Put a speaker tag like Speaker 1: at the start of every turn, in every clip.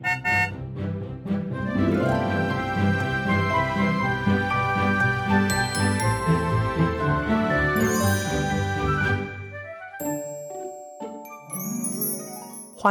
Speaker 1: 欢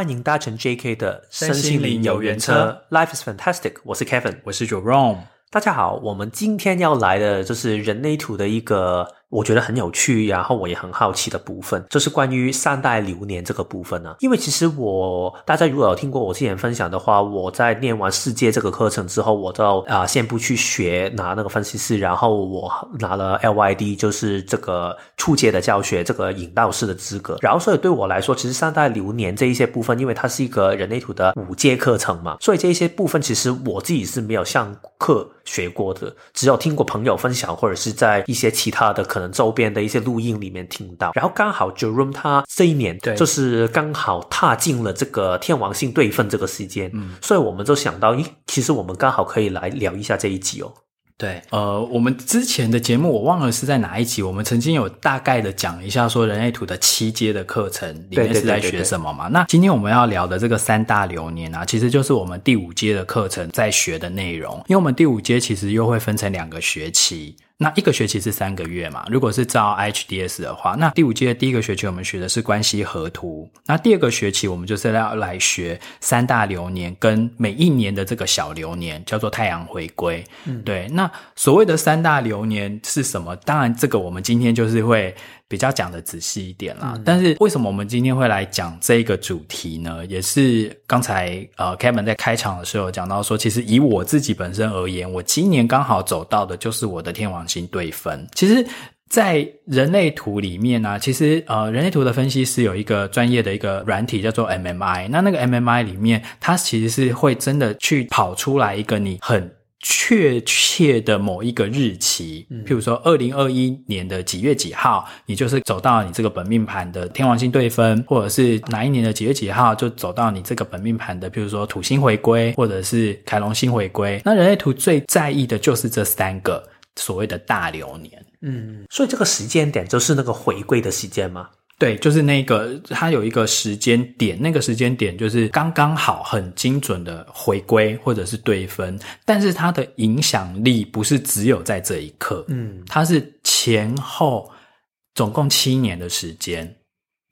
Speaker 1: 迎搭乘 JK 的身心灵游园车，Life is fantastic。我是 Kevin，
Speaker 2: 我是 Jerome。
Speaker 1: 大家好，我们今天要来的就是人类图的一个。我觉得很有趣，然后我也很好奇的部分，就是关于三代流年这个部分呢。因为其实我大家如果有听过我之前分享的话，我在念完世界这个课程之后，我就啊、先不去学拿那个分析师，然后我拿了 LYD，就是这个初阶的教学这个引导师的资格。然后所以对我来说，其实三代流年这一些部分，因为它是一个人类图的五阶课程嘛，所以这一些部分其实我自己是没有上课学过的，只有听过朋友分享，或者是在一些其他的课。可能周边的一些录音里面听到，然后刚好 Jerome 他这一年对，就是刚好踏进了这个天王星对分这个时间，嗯，所以我们就想到，咦，其实我们刚好可以来聊一下这一集哦。
Speaker 2: 对，呃，我们之前的节目我忘了是在哪一集，我们曾经有大概的讲一下说人类图的七阶的课程里面是在学什么嘛？对对对对对。那今天我们要聊的这个三大流年啊，其实就是我们第五阶的课程在学的内容，因为我们第五阶其实又会分成两个学期。那一个学期是三个月嘛？如果是照 IHDS 的话，那第五阶的第一个学期我们学的是关系河图，那第二个学期我们就是要来学三大流年跟每一年的这个小流年，叫做太阳回归。嗯，对。那所谓的三大流年是什么？当然，这个我们今天就是会。比较讲的仔细一点啦，嗯，但是为什么我们今天会来讲这个主题呢？也是刚才呃，Kevin 在开场的时候讲到说，其实以我自己本身而言，我今年刚好走到的就是我的天王星对分。其实，在人类图里面呢，啊，其实呃，人类图的分析师有一个专业的一个软体叫做 MMI，那那个 MMI 里面，它其实是会真的去跑出来一个你很。确切的某一个日期，譬如说二零二一年的几月几号，你就是走到你这个本命盘的天王星对分，或者是哪一年的几月几号就走到你这个本命盘的，譬如说土星回归，或者是凯龙星回归。那人类图最在意的就是这三个所谓的大流年。
Speaker 1: 嗯，所以这个时间点就是那个回归的时间吗？
Speaker 2: 对，就是那个，它有一个时间点，那个时间点就是刚刚好，很精准的回归或者是对分，但是它的影响力不是只有在这一刻，嗯，它是前后总共七年的时间。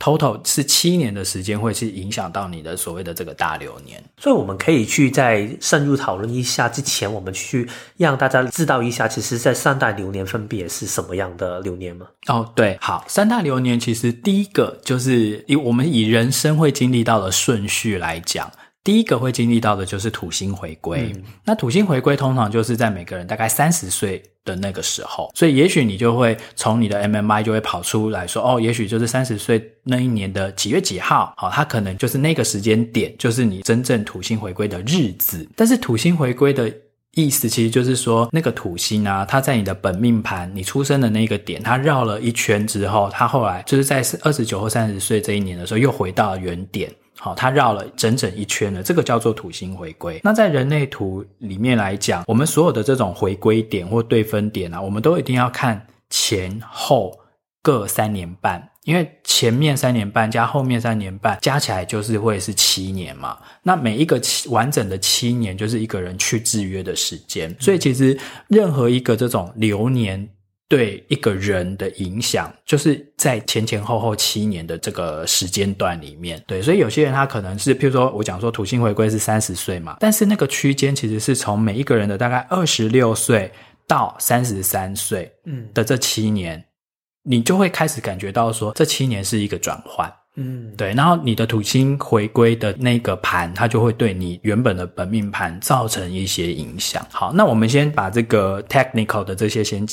Speaker 2: Total 是七年的时间，会去影响到你的所谓的这个大流年，
Speaker 1: 所以我们可以去再深入讨论一下。之前我们去让大家知道一下，其实，在三大流年分别是什么样的流年吗？
Speaker 2: 哦，对，好，三大流年其实第一个就是以我们以人生会经历到的顺序来讲。第一个会经历到的就是土星回归，嗯，那土星回归通常就是在每个人大概三十岁的那个时候，所以也许你就会从你的 MMI 就会跑出来说，哦，也许就是三十岁那一年的几月几号，好，它可能就是那个时间点，就是你真正土星回归的日子。但是土星回归的意思其实就是说，那个土星啊，它在你的本命盘，你出生的那个点，它绕了一圈之后，它后来就是在二十九或三十岁这一年的时候，又回到原点。好，它绕了整整一圈了，这个叫做土星回归。那在人类图里面来讲，我们所有的这种回归点或对分点啊，我们都一定要看前后各三年半，因为前面三年半加后面三年半加起来就是会是七年嘛。那每一个七完整的七年就是一个人去制约的时间，所以其实任何一个这种流年。对一个人的影响，就是在前前后后七年的这个时间段里面。对，所以有些人他可能是，譬如说我讲说土星回归是三十岁嘛，但是那个区间其实是从每一个人的大概二十六岁到三十三岁，嗯的这七年，嗯，你就会开始感觉到说，这七年是一个转换，嗯，对。然后你的土星回归的那个盘，它就会对你原本的本命盘造成一些影响。好，那我们先把这个 technical 的这些先。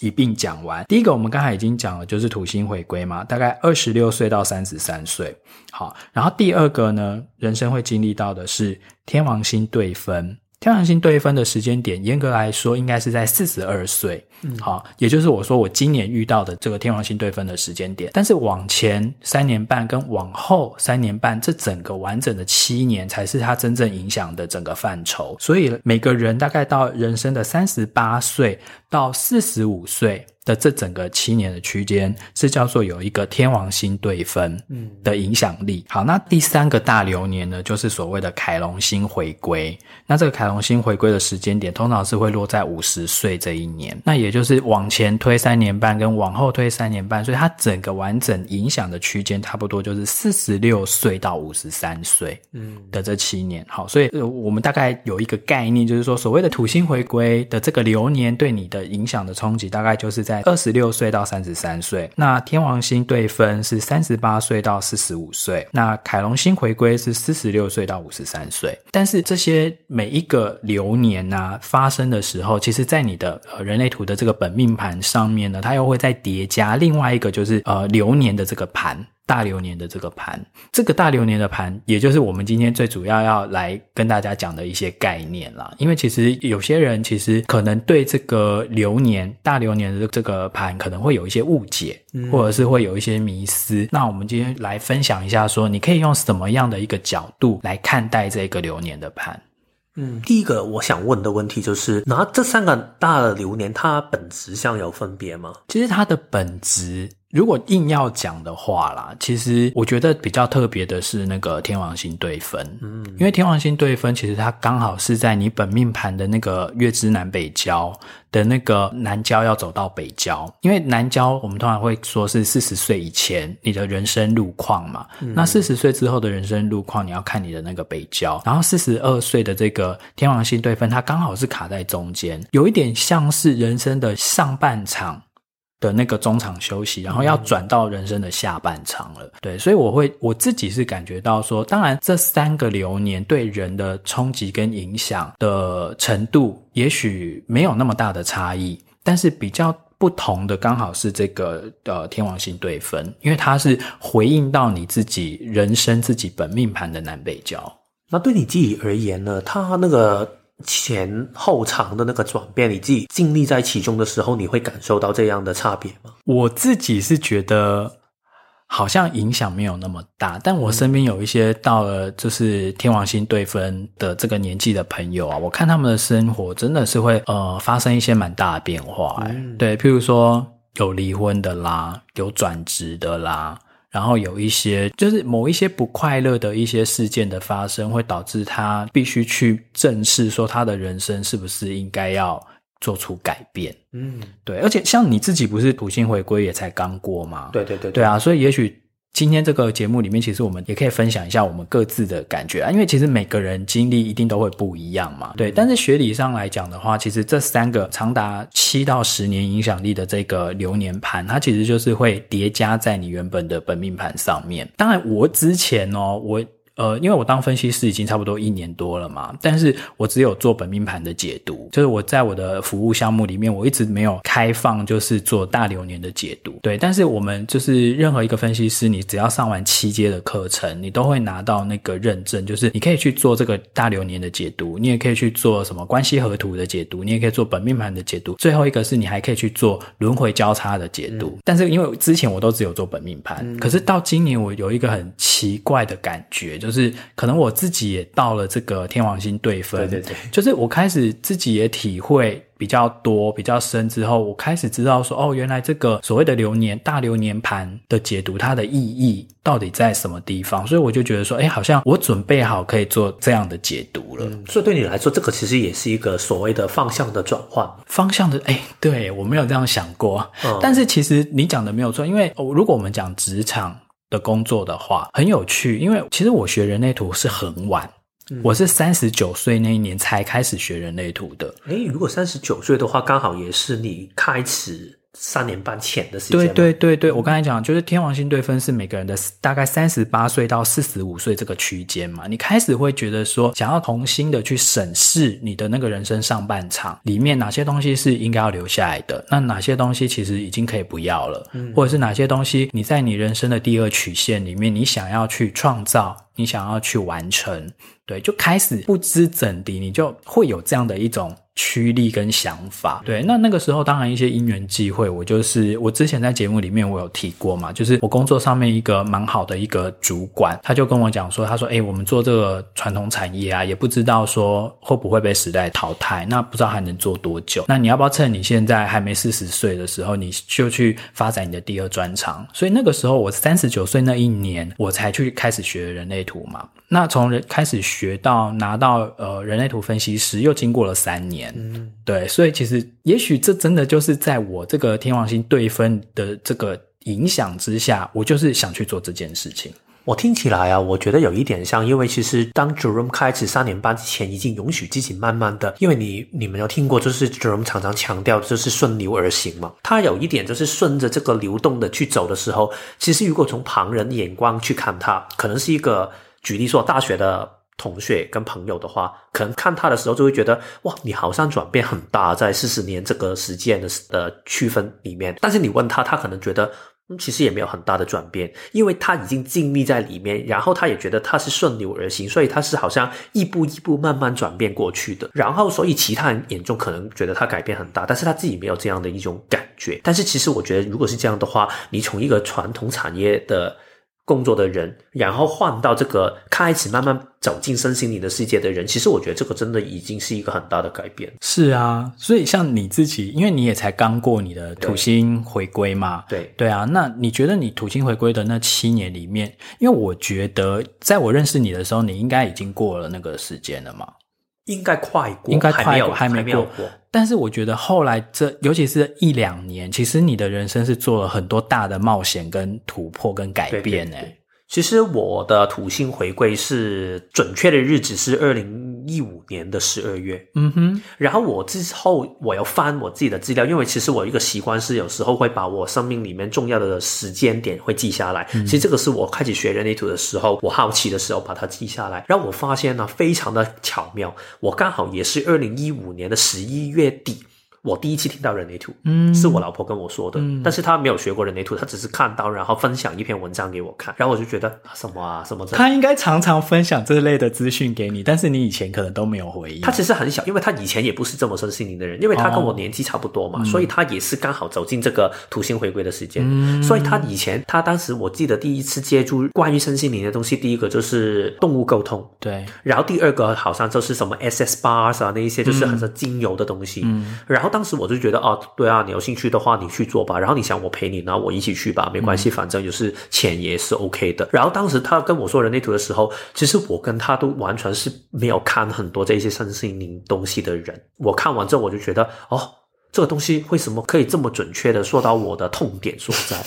Speaker 2: 一并讲完。第一个，我们刚才已经讲了，就是土星回归嘛，大概二十六岁到三十三岁。好，然后第二个呢，人生会经历到的是天王星对分。天王星对分的时间点，严格来说应该是在四十二岁，嗯，好，也就是我说我今年遇到的这个天王星对分的时间点。但是往前三年半跟往后三年半，这整个完整的七年才是它真正影响的整个范畴。所以每个人大概到人生的三十八岁到四十五岁，的这整个七年的区间是叫做有一个天王星对分的影响力。好，那第三个大流年呢，就是所谓的凯龙星回归。那这个凯龙星回归的时间点，通常是会落在五十岁这一年。那也就是往前推三年半，跟往后推三年半，所以它整个完整影响的区间，差不多就是四十六岁到五十三岁，嗯的这七年。好，所以我们大概有一个概念，就是说所谓的土星回归的这个流年对你的影响的冲击，大概就是在。在二十六岁到三十三岁，那天王星对分是三十八岁到四十五岁，那凯龙星回归是四十六岁到五十三岁。但是这些每一个流年啊发生的时候，其实在你的呃人类图的这个本命盘上面呢，它又会再叠加另外一个就是呃流年的这个盘。大流年的这个盘，这个大流年的盘，也就是我们今天最主要要来跟大家讲的一些概念啦。因为其实有些人其实可能对这个流年、大流年的这个盘可能会有一些误解，或者是会有一些迷思。嗯。那我们今天来分享一下，说你可以用什么样的一个角度来看待这个流年的盘。
Speaker 1: 嗯，第一个我想问的问题就是，拿这三个大的流年，它本质上有分别吗？
Speaker 2: 其实它的本质。如果硬要讲的话啦，其实我觉得比较特别的是那个天王星对分，嗯，因为天王星对分其实它刚好是在你本命盘的那个月之南北交的那个南交要走到北交，因为南交我们通常会说是四十岁以前你的人生路况嘛，嗯，那四十岁之后的人生路况你要看你的那个北交，然后四十二岁的这个天王星对分，它刚好是卡在中间，有一点像是人生的上半场。的那个中场休息，然后要转到人生的下半场了。对，所以我会我自己是感觉到说，当然这三个流年对人的冲击跟影响的程度，也许没有那么大的差异，但是比较不同的刚好是这个呃天王星对分，因为它是回应到你自己人生自己本命盘的南北交。
Speaker 1: 那对你自己而言呢？它那个。前后长的那个转变，你自己经历在其中的时候，你会感受到这样的差别吗？
Speaker 2: 我自己是觉得好像影响没有那么大，但我身边有一些到了就是天王星对分的这个年纪的朋友啊，我看他们的生活真的是会呃发生一些蛮大的变化，欸，嗯，对，譬如说有离婚的啦，有转职的啦。然后有一些就是某一些不快乐的一些事件的发生，会导致他必须去正视说他的人生是不是应该要做出改变。嗯，对。而且像你自己不是土星回归也才刚过吗？
Speaker 1: 对对对，对，
Speaker 2: 对啊。所以也许今天这个节目里面，其实我们也可以分享一下我们各自的感觉啊。因为其实每个人经历一定都会不一样嘛。对。但是学理上来讲的话，其实这三个长达七到十年影响力的这个流年盘，它其实就是会叠加在你原本的本命盘上面。当然，我之前哦，我。呃，因为我当分析师已经差不多一年多了嘛，但是我只有做本命盘的解读，就是我在我的服务项目里面，我一直没有开放，就是做大流年的解读。对，但是我们就是任何一个分析师，你只要上完七阶的课程，你都会拿到那个认证，就是你可以去做这个大流年的解读，你也可以去做什么关系河图的解读，你也可以做本命盘的解读。最后一个是你还可以去做轮回交叉的解读。嗯。但是因为之前我都只有做本命盘，嗯，可是到今年我有一个很奇怪的感觉。就是可能我自己也到了这个天王星对分，对对对，就是我开始自己也体会比较多、比较深之后，我开始知道说，哦，原来这个所谓的流年、大流年盘的解读，它的意义到底在什么地方？所以我就觉得说，哎，好像我准备好可以做这样的解读了。
Speaker 1: 嗯，所以对你来说，这个其实也是一个所谓的方向的转换，
Speaker 2: 方向的，哎，对，我没有这样想过。嗯，但是其实你讲的没有错，因为哦如果我们讲职场。的工作的话很有趣，因为其实我学人类图是很晚，嗯、我是三十九岁那一年才开始学人类图的。
Speaker 1: 诶，如果三十九岁的话，刚好也是你开始。三年半前的时间。
Speaker 2: 对对对对，我刚才讲就是天王星对分是每个人的大概三十八岁到四十五岁这个区间嘛。你开始会觉得说，想要重新的去审视你的那个人生上半场里面哪些东西是应该要留下来的，那哪些东西其实已经可以不要了，嗯，或者是哪些东西你在你人生的第二曲线里面，你想要去创造，你想要去完成，对，就开始不知怎的，你就会有这样的一种。驱力跟想法。对，那那个时候当然一些因缘际会，我就是我之前在节目里面我有提过嘛，就是我工作上面一个蛮好的一个主管，他就跟我讲说，他说，哎，我们做这个传统产业啊，也不知道说会不会被时代淘汰，那不知道还能做多久，那你要不要趁你现在还没四十岁的时候，你就去发展你的第二专长？所以那个时候我三十九岁那一年，我才去开始学人类图嘛。那从人开始学到拿到呃人类图分析师，又经过了三年，嗯，对，所以其实也许这真的就是在我这个天王星对分的这个影响之下，我就是想去做这件事情。
Speaker 1: 我听起来啊，我觉得有一点像，因为其实当 Jerome 开始三年半之前，已经允许自己慢慢的，因为你你们有听过，就是 Jerome 常常强调就是顺流而行嘛，他有一点就是顺着这个流动的去走的时候，其实如果从旁人眼光去看他，可能是一个。举例说，大学的同学跟朋友的话，可能看他的时候就会觉得，哇，你好像转变很大，在四十年这个时间的的区分里面。但是你问他，他可能觉得，其实也没有很大的转变，因为他已经经历在里面，然后他也觉得他是顺流而行，所以他是好像一步一步慢慢转变过去的。然后，所以其他人眼中可能觉得他改变很大，但是他自己没有这样的一种感觉。但是其实我觉得，如果是这样的话，你从一个传统产业的。工作的人，然后换到这个开始慢慢走进身心灵的世界的人，其实我觉得这个真的已经是一个很大的改变。
Speaker 2: 是啊，所以像你自己，因为你也才刚过你的土星回归嘛，
Speaker 1: 对
Speaker 2: 对啊，那你觉得你土星回归的那七年里面，因为我觉得在我认识你的时候，你应该已经过了那个时间了嘛。
Speaker 1: 应该快过，
Speaker 2: 应该快过，
Speaker 1: 还没有，
Speaker 2: 还没过，
Speaker 1: 还没有过。
Speaker 2: 但是我觉得后来这，尤其是一两年，其实你的人生是做了很多大的冒险、跟突破、跟改变诶。对对对。
Speaker 1: 其实我的土星回归是准确的日子是二零一五年的十二月，
Speaker 2: 嗯哼。
Speaker 1: 然后我之后我要翻我自己的资料，因为其实我一个习惯是有时候会把我生命里面重要的时间点会记下来。嗯、其实这个是我开始学人类图的时候，我好奇的时候把它记下来。然后我发现呢，非常的巧妙，我刚好也是二零一五年的十一月底。我第一次听到人类图，嗯，是我老婆跟我说的，嗯，但是她没有学过人类图，她只是看到，然后分享一篇文章给我看，然后我就觉得什么啊，什么？
Speaker 2: 她应该常常分享这类的资讯给你，但是你以前可能都没有回应。
Speaker 1: 她其实很小，因为她以前也不是这么身心灵的人，因为她跟我年纪差不多嘛，哦，所以她也是刚好走进这个土星回归的时间，嗯，所以她以前，她当时我记得第一次接触关于身心灵的东西，第一个就是动物沟通，
Speaker 2: 对，
Speaker 1: 然后第二个好像就是什么 SS bars 啊，那一些就是很多精油的东西，嗯，然后。当时我就觉得啊，对啊，你有兴趣的话，你去做吧。然后你想我陪你，然后我一起去吧，没关系，反正就是钱也是 OK 的。然后当时他跟我说人类图的时候，其实我跟他都完全是没有看很多这些身心灵东西的人。我看完之后，我就觉得哦。这个东西为什么可以这么准确的说到我的痛点所在？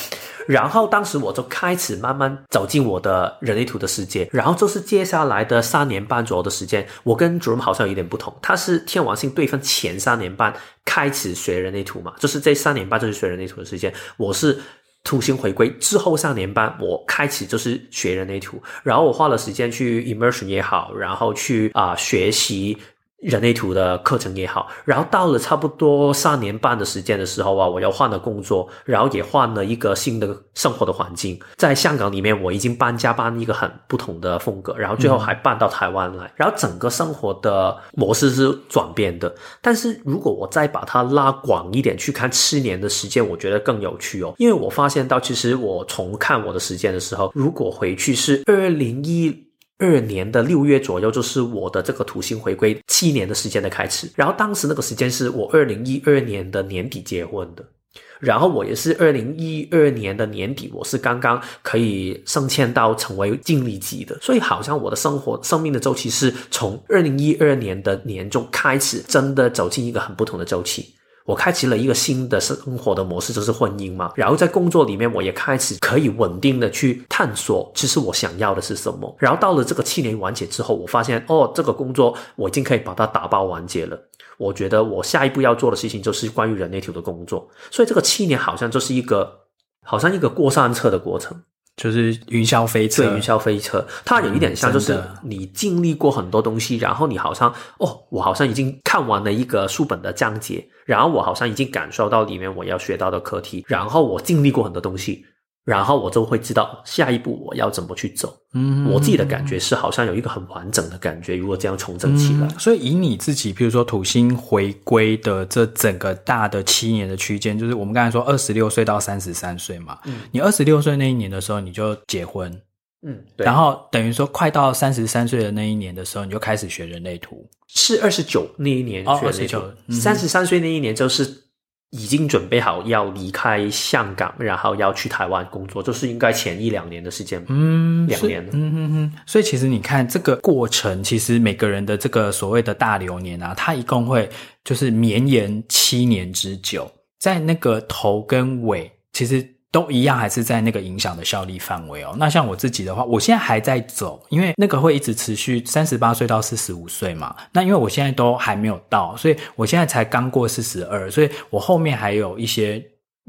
Speaker 1: 然后当时我就开始慢慢走进我的人类图的世界。然后就是接下来的三年半左右的时间，我跟 Jerome 好像有点不同。他是天王星对分前三年半开始学人类图嘛，就是这三年半就是学人类图的时间。我是土星回归之后三年半，我开始就是学人类图。然后我花了时间去 immersion 也好，然后去啊、呃、学习。人类图的课程也好，然后到了差不多三年半的时间的时候啊，我又换了工作，然后也换了一个新的生活的环境。在香港里面，我已经搬家搬一个很不同的风格，然后最后还搬到台湾来，嗯、然后整个生活的模式是转变的。但是如果我再把它拉广一点去看七年的时间，我觉得更有趣哦，因为我发现到其实我重看我的时间的时候，如果回去是二零一。二年的六月左右，就是我的这个土星回归七年的时间的开始。然后当时那个时间是我二零一二年的年底结婚的，然后我也是二零一二年的年底，我是刚刚可以升迁到成为经理级的。所以好像我的生活生命的周期是从二零一二年的年中开始，真的走进一个很不同的周期。我开启了一个新的生活的模式，就是婚姻嘛。然后在工作里面，我也开始可以稳定的去探索，其实我想要的是什么。然后到了这个七年完结之后，我发现哦，这个工作我已经可以把它打包完结了。我觉得我下一步要做的事情就是关于人类图的工作。所以这个七年好像就是一个，好像一个过山车的过程。
Speaker 2: 就是云霄飞车，
Speaker 1: 对，云霄飞车，它有一点像，就是你经历过很多东西，嗯、然后你好像哦，我好像已经看完了一个书本的章节，然后我好像已经感受到里面我要学到的课题，然后我经历过很多东西，然后我就会知道下一步我要怎么去走。嗯，我自己的感觉是好像有一个很完整的感觉。如果这样重整起来，
Speaker 2: 嗯，所以以你自己，比如说土星回归的这整个大的七年的区间，就是我们刚才说二十六岁到三十三岁嘛。嗯，你二十六岁那一年的时候你就结婚，
Speaker 1: 嗯，对。
Speaker 2: 然后等于说快到三十三岁的那一年的时候，你就开始学人类图。
Speaker 1: 是二十九那一年学人类图，三十三岁那一年就是。已经准备好要离开香港，然后要去台湾工作，就是应该前一两年的时间，嗯，两年，
Speaker 2: 嗯嗯嗯。所以其实你看这个过程，其实每个人的这个所谓的大流年啊，它一共会就是绵延七年之久，在那个头跟尾，其实。都一样，还是在那个影响的效力范围哦。那像我自己的话，我现在还在走，因为那个会一直持续三十八岁到四十五岁嘛。那因为我现在都还没有到，所以我现在才刚过四十二，所以我后面还有一些。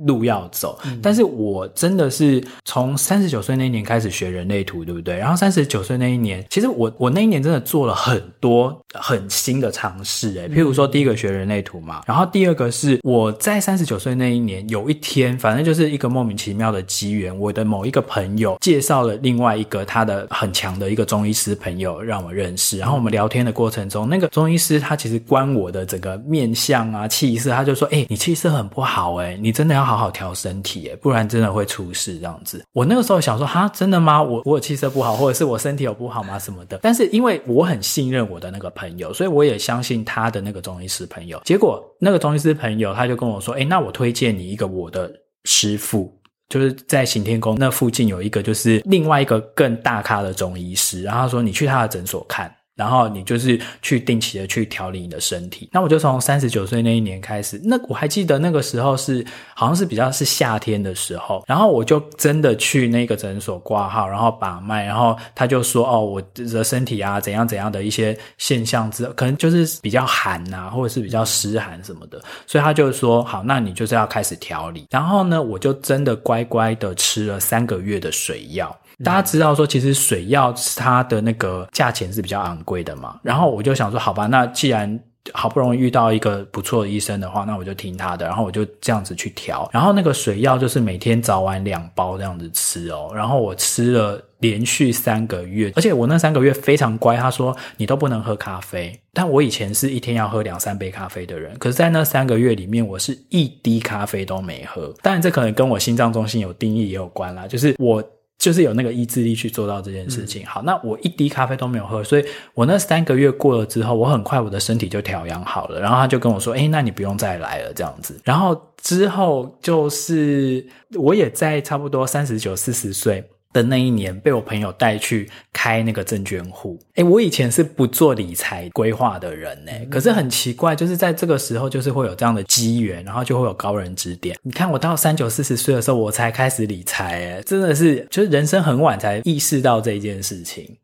Speaker 2: 路要走，但是我真的是从三十九岁那一年开始学人类图，对不对？然后三十九岁那一年，其实我我那一年真的做了很多很新的尝试，诶，譬如说第一个学人类图嘛，然后第二个是我在三十九岁那一年有一天，反正就是一个莫名其妙的机缘，我的某一个朋友介绍了另外一个他的很强的一个中医师朋友让我认识，然后我们聊天的过程中，那个中医师他其实观我的整个面相啊气色，他就说：“哎，你气色很不好，哎，你真的要。”好好调身体，不然真的会出事这样子。我那个时候想说，哈，真的吗？我我有气色不好，或者是我身体有不好吗？什么的？但是因为我很信任我的那个朋友，所以我也相信他的那个中医师朋友。结果那个中医师朋友他就跟我说，哎，那我推荐你一个我的师傅，就是在行天宫那附近有一个，就是另外一个更大咖的中医师。然后他说，你去他的诊所看。然后你就是去定期的去调理你的身体。那我就从三十九岁那一年开始，那我还记得那个时候是好像是比较是夏天的时候，然后我就真的去那个诊所挂号，然后把脉，然后他就说哦，我的身体啊怎样怎样的一些现象之，可能就是比较寒呐，或者是比较湿寒什么的，所以他就说好，那你就是要开始调理。然后呢，我就真的乖乖的吃了三个月的水药。大家知道说，其实水药它的那个价钱是比较昂贵的嘛。然后我就想说，好吧，那既然好不容易遇到一个不错的医生的话，那我就听他的。然后我就这样子去调。然后那个水药就是每天早晚两包这样子吃哦。然后我吃了连续三个月，而且我那三个月非常乖。他说你都不能喝咖啡，但我以前是一天要喝两三杯咖啡的人。可是，在那三个月里面，我是一滴咖啡都没喝。当然，这可能跟我心脏中心有定义也有关啦。就是我。就是有那个意志力去做到这件事情。好，那我一滴咖啡都没有喝，所以我那三个月过了之后，我很快我的身体就调养好了。然后他就跟我说：“诶，那你不用再来了，这样子。”然后之后就是我也在差不多三十九、四十岁。的那一年，被我朋友带去开那个证券户。诶，我以前是不做理财规划的人呢，可是很奇怪，就是在这个时候，就是会有这样的机缘，然后就会有高人指点。你看，我到三九四十岁的时候，我才开始理财，诶，真的是，就是人生很晚才意识到这一件事情。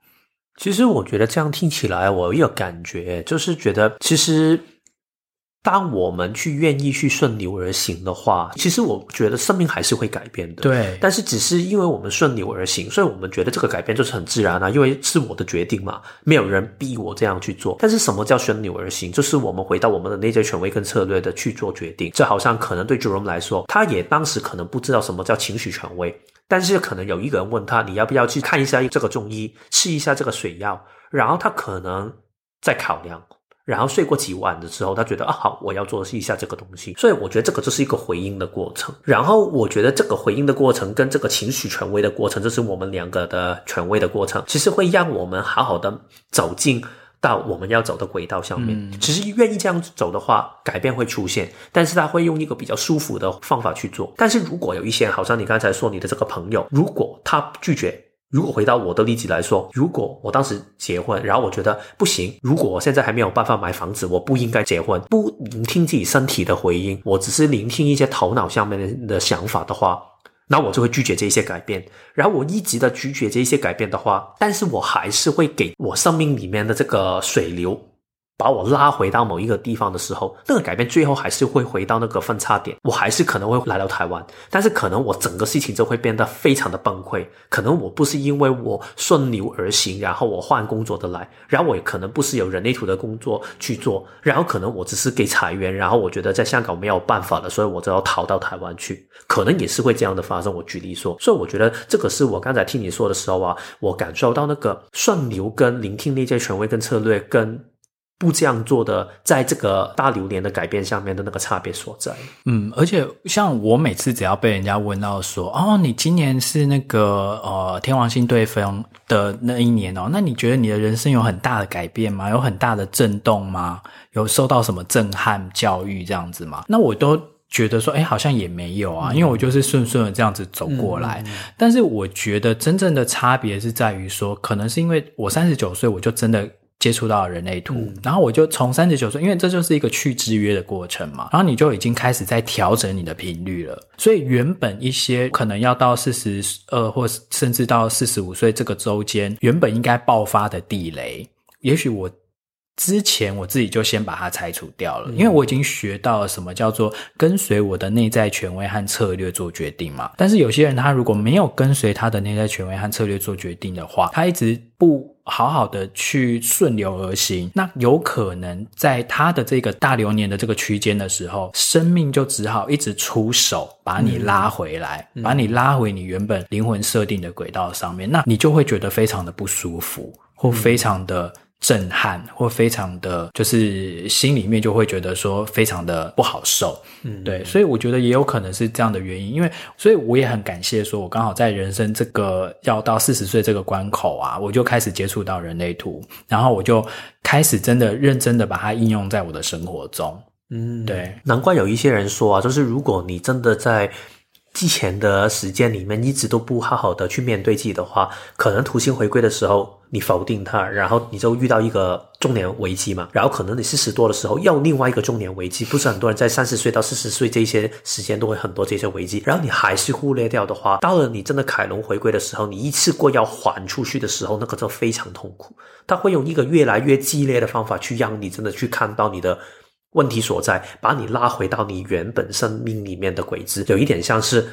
Speaker 1: 其实我觉得这样听起来，我有感觉，就是觉得其实。当我们去愿意去顺流而行的话，其实我觉得生命还是会改变的。
Speaker 2: 对，
Speaker 1: 但是只是因为我们顺流而行，所以我们觉得这个改变就是很自然啊，因为是我的决定嘛，没有人逼我这样去做。但是什么叫顺流而行？就是我们回到我们的内在权威跟策略的去做决定。这好像可能对 Jerome 来说，他也当时可能不知道什么叫情绪权威，但是可能有一个人问他，你要不要去看一下这个中医，试一下这个水药，然后他可能在考量。然后睡过几晚的时候，他觉得啊好，我要做一下这个东西。所以我觉得这个就是一个回应的过程。然后我觉得这个回应的过程跟这个情绪权威的过程，这是我们两个的权威的过程，其实会让我们好好的走进到我们要走的轨道上面。嗯、其实愿意这样走的话，改变会出现，但是他会用一个比较舒服的方法去做。但是如果有一些，好像你刚才说你的这个朋友，如果他拒绝。如果回到我的例子来说，如果我当时结婚，然后我觉得不行，如果我现在还没有办法买房子，我不应该结婚，不聆听自己身体的回音，我只是聆听一些头脑上面的的想法的话，那我就会拒绝这些改变。然后我一直的拒绝这些改变的话，但是我还是会给我生命里面的这个水流把我拉回到某一个地方的时候，那个改变最后还是会回到那个分叉点，我还是可能会来到台湾，但是可能我整个事情就会变得非常的崩溃。可能我不是因为我顺流而行，然后我换工作的来，然后我也可能不是有人类图的工作去做，然后可能我只是给裁员，然后我觉得在香港没有办法了，所以我就要逃到台湾去，可能也是会这样的发生。我举例说，所以我觉得这个是我刚才听你说的时候啊，我感受到那个顺流跟聆听内在权威跟策略跟。不这样做的，在这个大流年的改变下面的那个差别所在。
Speaker 2: 嗯，而且像我每次只要被人家问到说，哦，你今年是那个呃天王星对分的那一年哦，那你觉得你的人生有很大的改变吗？有很大的震动吗？有受到什么震撼教育这样子吗？那我都觉得说，哎，好像也没有啊，嗯、因为我就是顺顺的这样子走过来。嗯、但是我觉得真正的差别是在于说，可能是因为我三十九岁，我就真的。接触到人类图，嗯、然后我就从三十九岁，因为这就是一个去制约的过程嘛，然后你就已经开始在调整你的频率了。所以原本一些可能要到四十二或甚至到四十五岁这个周间，原本应该爆发的地雷，也许我之前我自己就先把它拆除掉了，嗯、因为我已经学到了什么叫做跟随我的内在权威和策略做决定嘛。但是有些人他如果没有跟随他的内在权威和策略做决定的话，他一直不。好好的去顺流而行，那有可能在他的这个大流年的这个区间的时候，生命就只好一直出手把你拉回来，嗯、把你拉回你原本灵魂设定的轨道上面，那你就会觉得非常的不舒服，或非常的。震撼或非常的就是心里面就会觉得说非常的不好受，嗯，对，所以我觉得也有可能是这样的原因，因为所以我也很感谢说，我刚好在人生这个要到四十岁这个关口啊，我就开始接触到人类图，然后我就开始真的认真的把它应用在我的生活中，嗯，对，
Speaker 1: 难怪有一些人说啊，就是如果你真的在。之前的时间里面一直都不好好的去面对自己的话，可能土星回归的时候你否定它，然后你就遇到一个中年危机嘛。然后可能你四十多的时候又另外一个中年危机，不是很多人在三十岁到四十岁这些时间都会很多这些危机。然后你还是忽略掉的话，到了你真的凯龙回归的时候，你一次过要还出去的时候，那个就非常痛苦。他会用一个越来越激烈的方法去让你真的去看到你的。问题所在，把你拉回到你原本生命里面的轨迹，有一点像是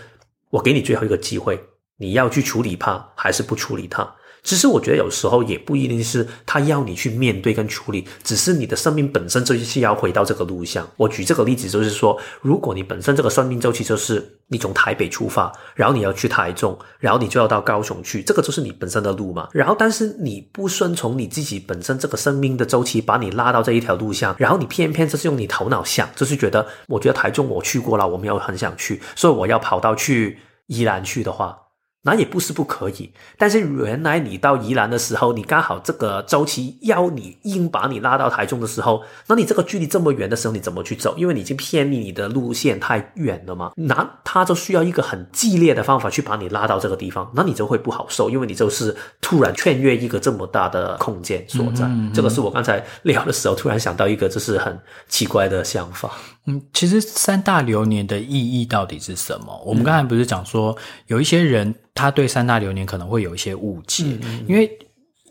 Speaker 1: 我给你最后一个机会，你要去处理它，还是不处理它？其实我觉得有时候也不一定是他要你去面对跟处理，只是你的生命本身就是要回到这个路上。我举这个例子就是说，如果你本身这个生命周期就是你从台北出发，然后你要去台中，然后你就要到高雄去，这个就是你本身的路嘛。然后但是你不顺从你自己本身这个生命的周期，把你拉到这一条路上，然后你偏偏就是用你头脑想，就是觉得我觉得台中我去过了，我没有很想去，所以我要跑到去宜兰去的话。那也不是不可以，但是原来你到宜兰的时候，你刚好这个周期要你硬把你拉到台中的时候，那你这个距离这么远的时候，你怎么去走？因为你已经偏离你的路线太远了嘛。那他就需要一个很激烈的方法去把你拉到这个地方，那你就会不好受，因为你就是突然穿越一个这么大的空间所在。这个是我刚才聊的时候突然想到一个，就是很奇怪的想法。
Speaker 2: 嗯，其实三大流年的意义到底是什么？我们刚才不是讲说有一些人。他对三大流年可能会有一些误解，嗯嗯，因为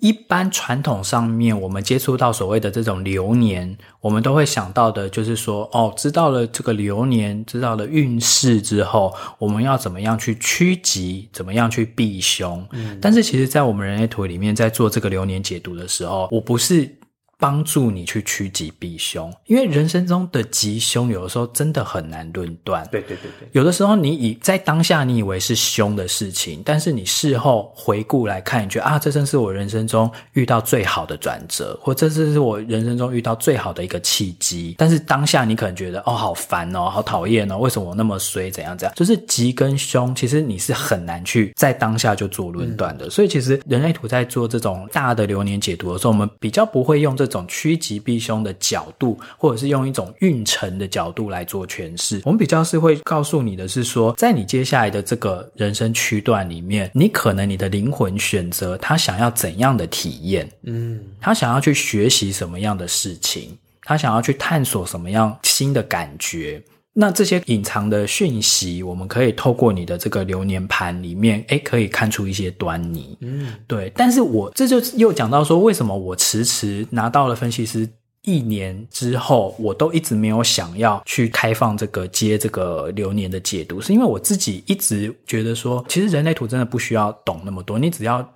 Speaker 2: 一般传统上面我们接触到所谓的这种流年，我们都会想到的就是说，哦，知道了这个流年，知道了运势之后，我们要怎么样去趋吉，怎么样去避凶。嗯，但是其实，在我们人类图里面，在做这个流年解读的时候，我不是。帮助你去趋吉避凶，因为人生中的吉凶有的时候真的很难论断。
Speaker 1: 对对对对，
Speaker 2: 有的时候你以在当下你以为是凶的事情，但是你事后回顾来看，你觉得啊，这正是我人生中遇到最好的转折，或这是我人生中遇到最好的一个契机。但是当下你可能觉得哦，好烦哦，好讨厌哦，为什么我那么衰？怎样怎样？就是吉跟凶，其实你是很难去在当下就做论断的。嗯、所以其实人类图在做这种大的流年解读的时候，我们比较不会用这。这种趋吉避凶的角度，或者是用一种运程的角度来做诠释，我们比较是会告诉你的是说，在你接下来的这个人生区段里面，你可能你的灵魂选择他想要怎样的体验，嗯，他想要去学习什么样的事情，他想要去探索什么样新的感觉。那这些隐藏的讯息，我们可以透过你的这个流年盘里面，诶，可以看出一些端倪。嗯，对。但是我这就又讲到说，为什么我迟迟拿到了分析师一年之后，我都一直没有想要去开放这个接这个流年的解读，是因为我自己一直觉得说，其实人类图真的不需要懂那么多，你只要。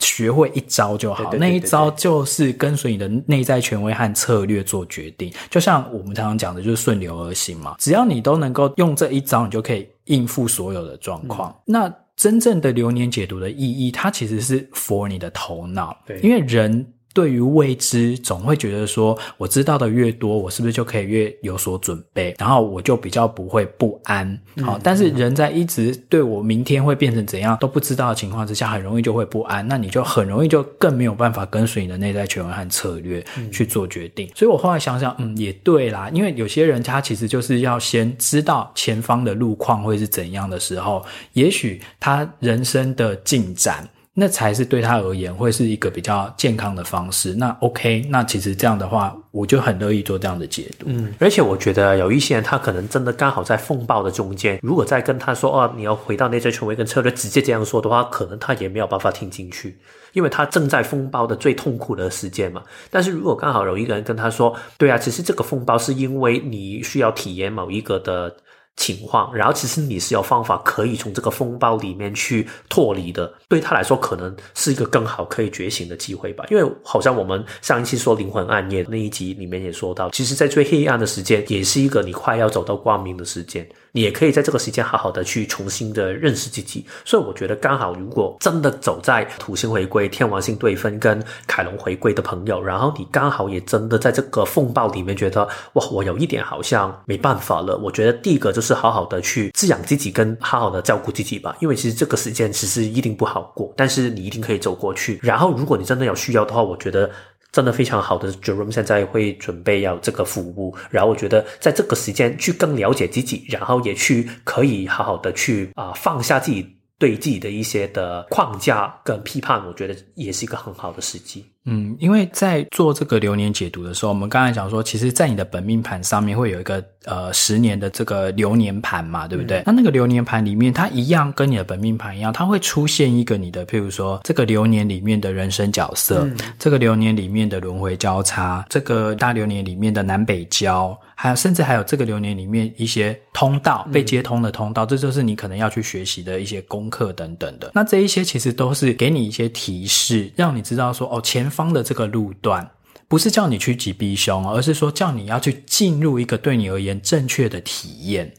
Speaker 2: 学会一招就好，那一招就是跟随你的内在权威和策略做决定。就像我们常常讲的，就是顺流而行嘛。只要你都能够用这一招，你就可以应付所有的状况。嗯、那真正的流年解读的意义，它其实是 for 你的头脑，因为人。对于未知，总会觉得说，我知道的越多，我是不是就可以越有所准备？然后我就比较不会不安。好，但是人在一直对我明天会变成怎样都不知道的情况之下，很容易就会不安。那你就很容易就更没有办法跟随你的内在权威和策略去做决定。所以我后来想想，嗯，也对啦，因为有些人他其实就是要先知道前方的路况会是怎样的时候，也许他人生的进展。那才是对他而言会是一个比较健康的方式。那 OK，那其实这样的话，我就很乐意做这样的解读。
Speaker 1: 嗯，而且我觉得有一些人，他可能真的刚好在风暴的中间，如果再跟他说哦，你要回到内在权威跟策略，直接这样说的话，可能他也没有办法听进去，因为他正在风暴的最痛苦的时间嘛。但是如果刚好有一个人跟他说，对啊，其实这个风暴是因为你需要体验某一个的。情况，然后其实你是有方法可以从这个风暴里面去脱离的，对他来说可能是一个更好可以觉醒的机会吧。因为好像我们上一期说灵魂暗夜那一集里面也说到，其实，在最黑暗的时间，也是一个你快要走到光明的时间。你也可以在这个时间好好的去重新的认识自己，所以我觉得刚好，如果真的走在土星回归、天王星对分跟凯龙回归的朋友，然后你刚好也真的在这个风暴里面觉得哇，我有一点好像没办法了。我觉得第一个就是好好的去滋养自己，跟好好的照顾自己吧，因为其实这个时间其实一定不好过，但是你一定可以走过去。然后如果你真的有需要的话，我觉得。真的非常好的，Jerome 现在会准备要这个服务，然后我觉得在这个时间去更了解自己，然后也去可以好好的去啊、放下自己对自己的一些的框架跟批判，我觉得也是一个很好的时机。
Speaker 2: 嗯，因为在做这个流年解读的时候，我们刚才讲说，其实，在你的本命盘上面会有一个呃十年的这个流年盘嘛，对不对？嗯、那那个流年盘里面，它一样跟你的本命盘一样，它会出现一个你的，譬如说这个流年里面的人生角色，嗯、这个流年里面的轮回交叉，这个大流年里面的南北交，还有甚至还有这个流年里面一些通道被接通的通道，嗯、这就是你可能要去学习的一些功课等等的。那这一些其实都是给你一些提示，让你知道说哦前。方的这个路段，不是叫你趋吉避凶，而是说叫你要去进入一个对你而言正确的体验。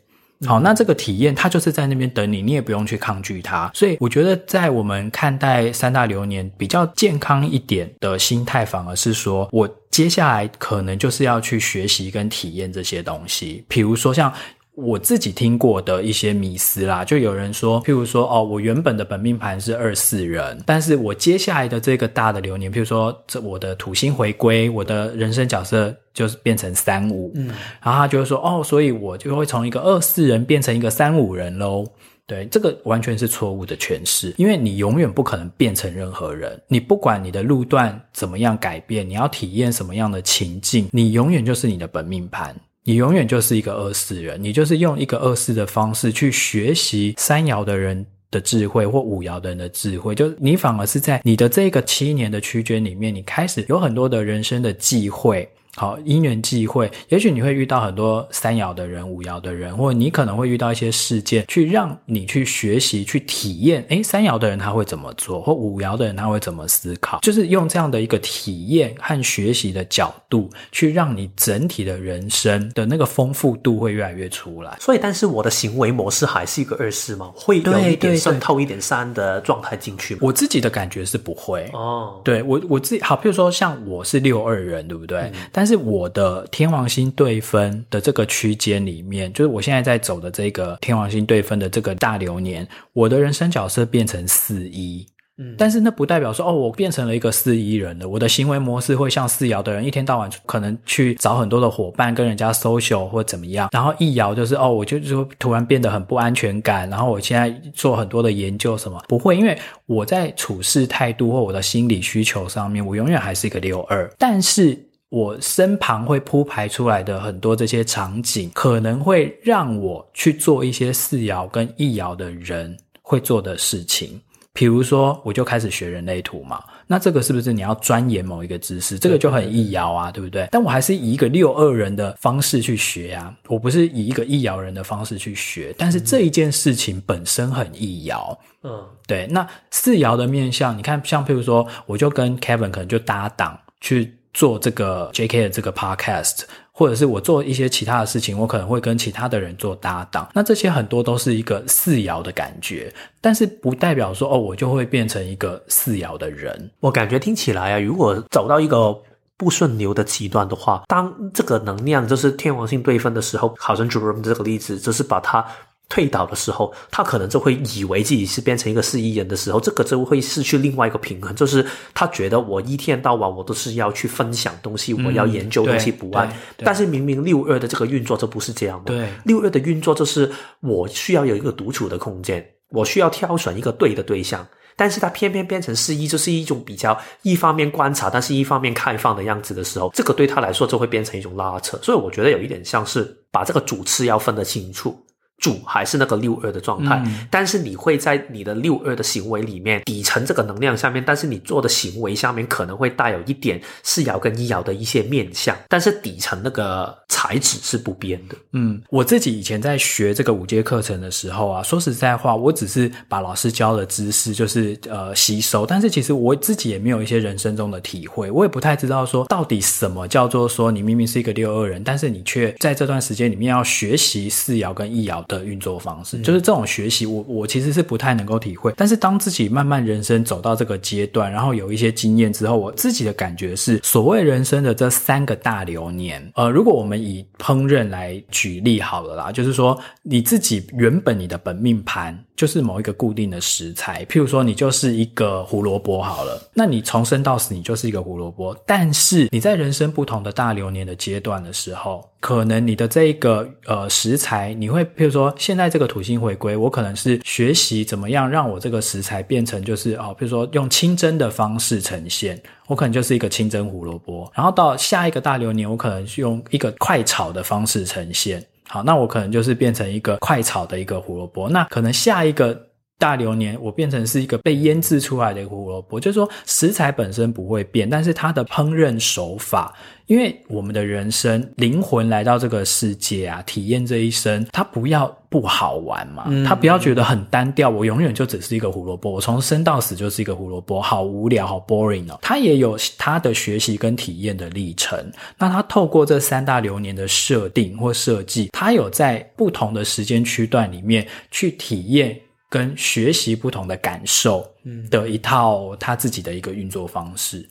Speaker 2: 好，那这个体验它就是在那边等你，你也不用去抗拒它。所以我觉得，在我们看待三大流年比较健康一点的心态，反而是说我接下来可能就是要去学习跟体验这些东西，比如说像。我自己听过的一些迷思啦，就有人说，譬如说，哦，我原本的本命盘是二四人，但是我接下来的这个大的流年，譬如说，这我的土星回归，我的人生角色就是变成三五，嗯，然后他就会说，哦，所以我就会从一个二四人变成一个三五人喽。对，这个完全是错误的诠释，因为你永远不可能变成任何人，你不管你的路段怎么样改变，你要体验什么样的情境，你永远就是你的本命盘。你永远就是一个二四人，你就是用一个二四的方式去学习三爻的人的智慧或五爻的人的智慧，就你反而是在你的这个七年的区间里面，你开始有很多的人生的忌讳。好，因缘际会，也许你会遇到很多三爻的人、五爻的人，或者你可能会遇到一些事件，去让你去学习、去体验。诶，三爻的人他会怎么做，或五爻的人他会怎么思考？就是用这样的一个体验和学习的角度，去让你整体的人生的那个丰富度会越来越出来。
Speaker 1: 所以，但是我的行为模式还是一个二四吗？会有一点渗透一点三的状态进去吗？
Speaker 2: 我自己的感觉是不会哦。对我我自己好，譬如说像我是六二人，对不对？嗯、但是是我的天王星对分的这个区间里面，就是我现在在走的这个天王星对分的这个大流年，我的人生角色变成四一，嗯，但是那不代表说哦，我变成了一个四一人了，我的行为模式会像四爻的人，一天到晚可能去找很多的伙伴，跟人家 social 或怎么样，然后一爻就是哦，我就就突然变得很不安全感，然后我现在做很多的研究什么，不会，因为我在处事态度或我的心理需求上面，我永远还是一个六二，但是。我身旁会铺排出来的很多这些场景，可能会让我去做一些四爻跟一爻的人会做的事情。比如说，我就开始学人类图嘛，那这个是不是你要钻研某一个知识？这个就很易爻啊，对不对？但我还是以一个六二人的方式去学啊，我不是以一个易爻人的方式去学。但是这一件事情本身很易爻，嗯，对。那四爻的面向，你看，像譬如说，我就跟 Kevin 可能就搭档去做这个 JK 的这个 Podcast。或者是我做一些其他的事情，我可能会跟其他的人做搭档。那这些很多都是一个四爻的感觉，但是不代表说哦，我就会变成一个四爻的人。
Speaker 1: 我感觉听起来啊，如果走到一个不顺流的极端的话，当这个能量就是天王星对分的时候，好像 j e r o m 这个例子，就是把它。退倒的时候，他可能就会以为自己是变成一个四亿人的时候，这个就会失去另外一个平衡，就是他觉得我一天到晚我都是要去分享东西，嗯、我要研究东西不爱。但是明明六二的这个运作就不是这样的。对，六二的运作就是我需要有一个独处的空间，我需要挑选一个对的对象，但是他偏偏变成四一，就是一种比较一方面观察，但是一方面开放的样子的时候，这个对他来说就会变成一种拉扯。所以我觉得有一点像是把这个主次要分得清楚。主还是那个六二的状态，嗯，但是你会在你的六二的行为里面底层这个能量下面，但是你做的行为下面可能会带有一点四爻跟一爻的一些面相，但是底层那个材质是不变的。
Speaker 2: 嗯，我自己以前在学这个五阶课程的时候啊，说实在话，我只是把老师教的知识就是呃吸收，但是其实我自己也没有一些人生中的体会，我也不太知道说到底什么叫做说你明明是一个六二人，但是你却在这段时间里面要学习四爻跟一爻的运作方式，就是这种学习，我我其实是不太能够体会。但是当自己慢慢人生走到这个阶段，然后有一些经验之后，我自己的感觉是，所谓人生的这三个大流年，呃，如果我们以烹饪来举例好了啦，就是说你自己原本你的本命盘。就是某一个固定的食材，譬如说你就是一个胡萝卜好了，那你从生到死你就是一个胡萝卜。但是你在人生不同的大流年的阶段的时候，可能你的这一个呃食材，你会譬如说现在这个土星回归，我可能是学习怎么样让我这个食材变成就是哦，譬如说用清蒸的方式呈现，我可能就是一个清蒸胡萝卜。然后到下一个大流年，我可能是用一个快炒的方式呈现。好，那我可能就是变成一个快炒的一个胡萝卜。那可能下一个大流年，我变成是一个被腌制出来的一个胡萝卜。就是说，食材本身不会变，但是它的烹饪手法。因为我们的人生灵魂来到这个世界啊，体验这一生，它不要不好玩嘛，嗯，它不要觉得很单调，我永远就只是一个胡萝卜，我从生到死就是一个胡萝卜，好无聊，好 boring 哦。它也有它的学习跟体验的历程。那它透过这三大流年的设定或设计，它有在不同的时间区段里面去体验跟学习不同的感受的一套他自己的一个运作方式。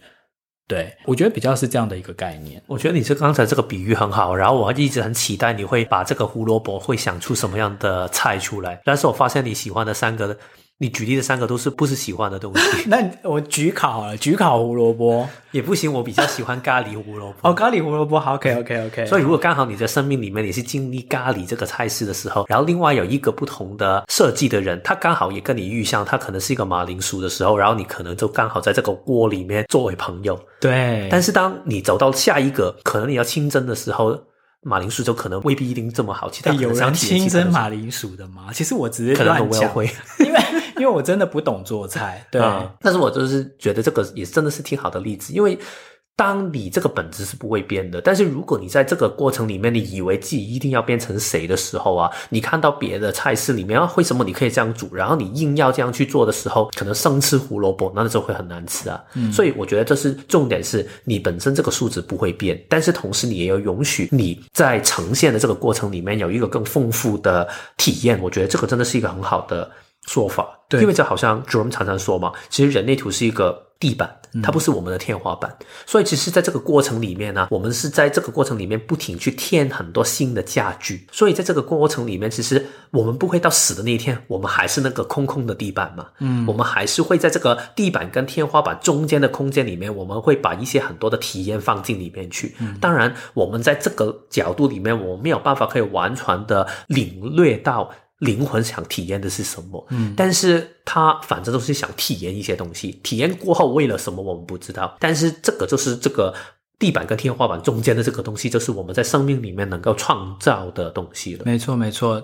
Speaker 2: 对，我觉得比较是这样的一个概念。
Speaker 1: 我觉得你这刚才这个比喻很好，然后我一直很期待你会把这个胡萝卜会想出什么样的菜出来。但是我发现你喜欢的三个。你举例的三个都是不是喜欢的东西？
Speaker 2: 那我焗烤好了，焗烤胡萝卜
Speaker 1: 也不行。我比较喜欢咖喱胡萝卜。
Speaker 2: 哦，咖喱胡萝卜好，OK OK OK。
Speaker 1: 所以如果刚好你的生命里面你是经历咖喱这个菜式的时候，然后另外有一个不同的设计的人，他刚好也跟你遇上，他可能是一个马铃薯的时候，然后你可能就刚好在这个锅里面作为朋友。
Speaker 2: 对。
Speaker 1: 但是当你走到下一个，可能你要清蒸的时候。马铃薯就可能未必一定这么好，其他
Speaker 2: 有人清蒸马铃薯的吗？其实我只是乱讲，因为因为我真的不懂做菜，对、嗯。
Speaker 1: 但是我就是觉得这个也真的是挺好的例子，因为。当你这个本质是不会变的，但是如果你在这个过程里面，你以为自己一定要变成谁的时候啊，你看到别的菜式里面啊，为什么你可以这样煮，然后你硬要这样去做的时候，可能生吃胡萝卜，那时候会很难吃啊。嗯，所以我觉得这是重点，是你本身这个素质不会变，但是同时你也要允许你在呈现的这个过程里面有一个更丰富的体验。我觉得这个真的是一个很好的说法，对，因为这好像 Jerome 常常说嘛，其实人类图是一个。地板，它不是我们的天花板，嗯，所以其实在这个过程里面呢，我们是在这个过程里面不停去添很多新的家具，所以在这个过程里面，其实我们不会到死的那一天，我们还是那个空空的地板嘛，嗯，我们还是会在这个地板跟天花板中间的空间里面，我们会把一些很多的体验放进里面去。嗯，当然，我们在这个角度里面，我们没有办法可以完全的领略到。灵魂想体验的是什么？嗯，但是他反正都是想体验一些东西，体验过后为了什么我们不知道。但是这个就是这个地板跟天花板中间的这个东西，就是我们在生命里面能够创造的东西了。
Speaker 2: 没错，没错。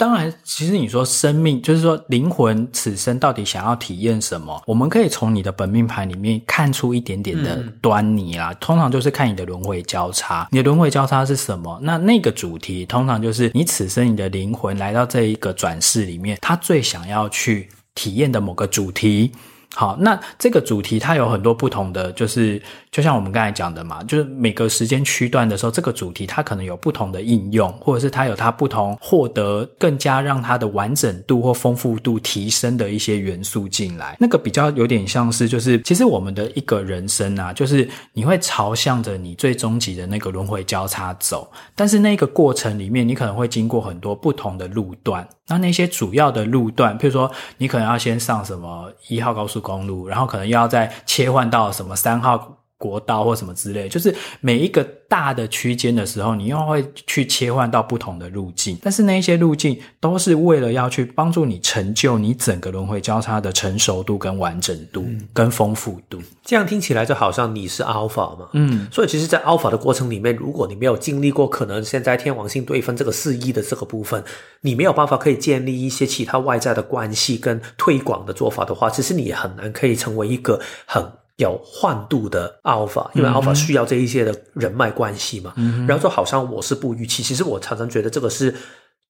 Speaker 2: 当然，其实你说生命，就是说灵魂此生到底想要体验什么？我们可以从你的本命盘里面看出一点点的端倪啦。嗯、通常就是看你的轮回交叉，你的轮回交叉是什么？那那个主题通常就是你此生你的灵魂来到这一个转世里面，他最想要去体验的某个主题。好，那这个主题它有很多不同的，就是就像我们刚才讲的嘛，就是每个时间区段的时候，这个主题它可能有不同的应用，或者是它有它不同获得更加让它的完整度或丰富度提升的一些元素进来。那个比较有点像是，就是其实我们的一个人生啊，就是你会朝向着你最终极的那个轮回交叉走，但是那个过程里面，你可能会经过很多不同的路段。那那些主要的路段，譬如说你可能要先上什么一号高速公路，然后可能又要再切换到什么三号国道或什么之类，就是每一个大的区间的时候，你又会去切换到不同的路径。但是那一些路径都是为了要去帮助你成就你整个轮回交叉的成熟度跟完整度跟丰富度。
Speaker 1: 这样听起来就好像你是 Alpha 嘛，嗯，所以其实，在 Alpha 的过程里面，如果你没有经历过可能现在天王星对分这个四一的这个部分，你没有办法可以建立一些其他外在的关系跟推广的做法的话，其实你也很难可以成为一个很。有换度的 alpha，因为 alpha 需要这一些的人脉关系嘛，嗯、然后就好像我是不预期，其实我常常觉得这个是。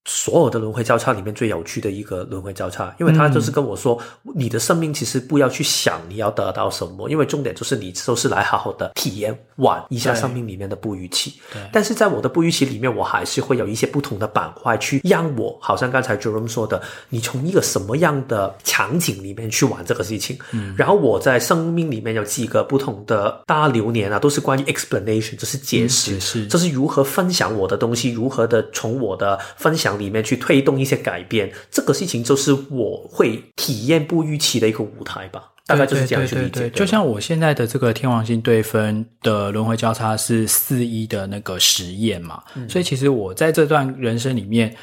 Speaker 1: 所有的轮回交叉里面最有趣的一个轮回交叉，因为他就是跟我说，嗯、你的生命其实不要去想你要得到什么，因为重点就是你都是来好好的体验玩一下生命里面的不预期。对。但是在我的不预期里面，我还是会有一些不同的板块去让我，好像刚才 Jerome 说的，你从一个什么样的场景里面去玩这个事情。嗯。然后我在生命里面有几个不同的大流年啊，都是关于 explanation，就是解释，解释，这是如何分享我的东西，如何的从我的分享。里面去推动一些改变，这个事情就是我会体验不预期的一个舞台吧，大概就是这样去理解。对对对对，
Speaker 2: 就像我现在的这个天王星对分的轮回交叉是四一的那个实验嘛，嗯、所以其实我在这段人生里面，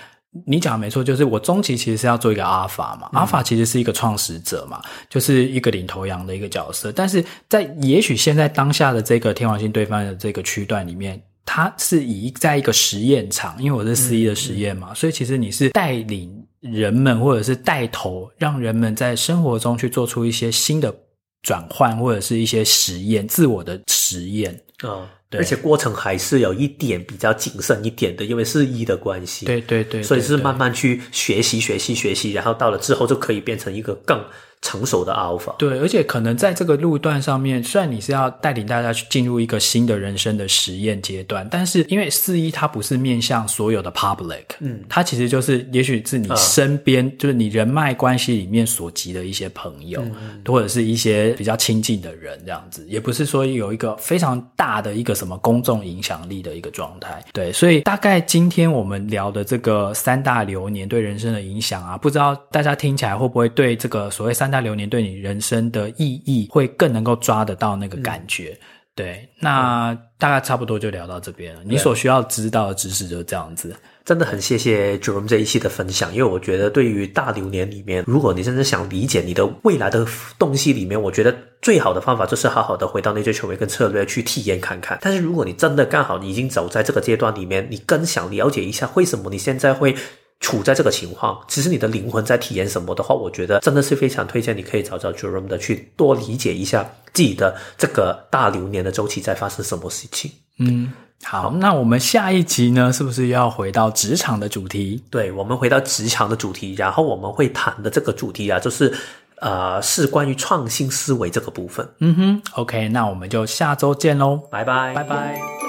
Speaker 2: 你讲的没错，就是我终极其实是要做一个阿尔法嘛，阿尔法其实是一个创始者嘛，就是一个领头羊的一个角色，但是在也许现在当下的这个天王星对方的这个区段里面。它是以在一个实验场，因为我是四一的实验嘛，所以其实你是带领人们，或者是带头，让人们在生活中去做出一些新的转换，或者是一些实验，自我的实验啊。哦、对，而且过程还是有一点比较谨慎一点的，因为是一的关系。对对，对对对，所以是慢慢去学习学习学习，然后到了之后就可以变成一个更。成熟的 alpha，对，而且可能在这个路段上面，虽然你是要带领大家去进入一个新的人生的实验阶段，但是因为四一它不是面向所有的 public，嗯，它其实就是也许是你身边，嗯、就是你人脉关系里面所及的一些朋友，嗯、或者是一些比较亲近的人这样子，也不是说有一个非常大的一个什么公众影响力的一个状态。对，所以大概今天我们聊的这个三大流年对人生的影响啊，不知道大家听起来会不会对这个所谓三。三大流年对你人生的意义，会更能够抓得到那个感觉。嗯、对，那大概差不多就聊到这边了。嗯、你所需要知道的知识就是这样子。
Speaker 1: 真的很谢谢 Jerome 这一期的分享，因为我觉得对于大流年里面，如果你真的想理解你的未来的东西里面，我觉得最好的方法就是好好的回到那些权威跟策略去体验看看。但是如果你真的刚好你已经走在这个阶段里面，你更想了解一下为什么你现在会。处在这个情况，其实你的灵魂在体验什么的话，我觉得真的是非常推荐你可以找找 Jerome 的，去多理解一下自己的这个大流年的周期在发生什么事情。嗯，
Speaker 2: 好，那我们下一集呢，是不是要回到职场的主题？
Speaker 1: 对，我们回到职场的主题，然后我们会谈的这个主题啊，就是呃，是关于创新思维这个部分。
Speaker 2: 嗯哼，OK，那我们就下周见喽，
Speaker 1: 拜拜，
Speaker 2: 拜拜。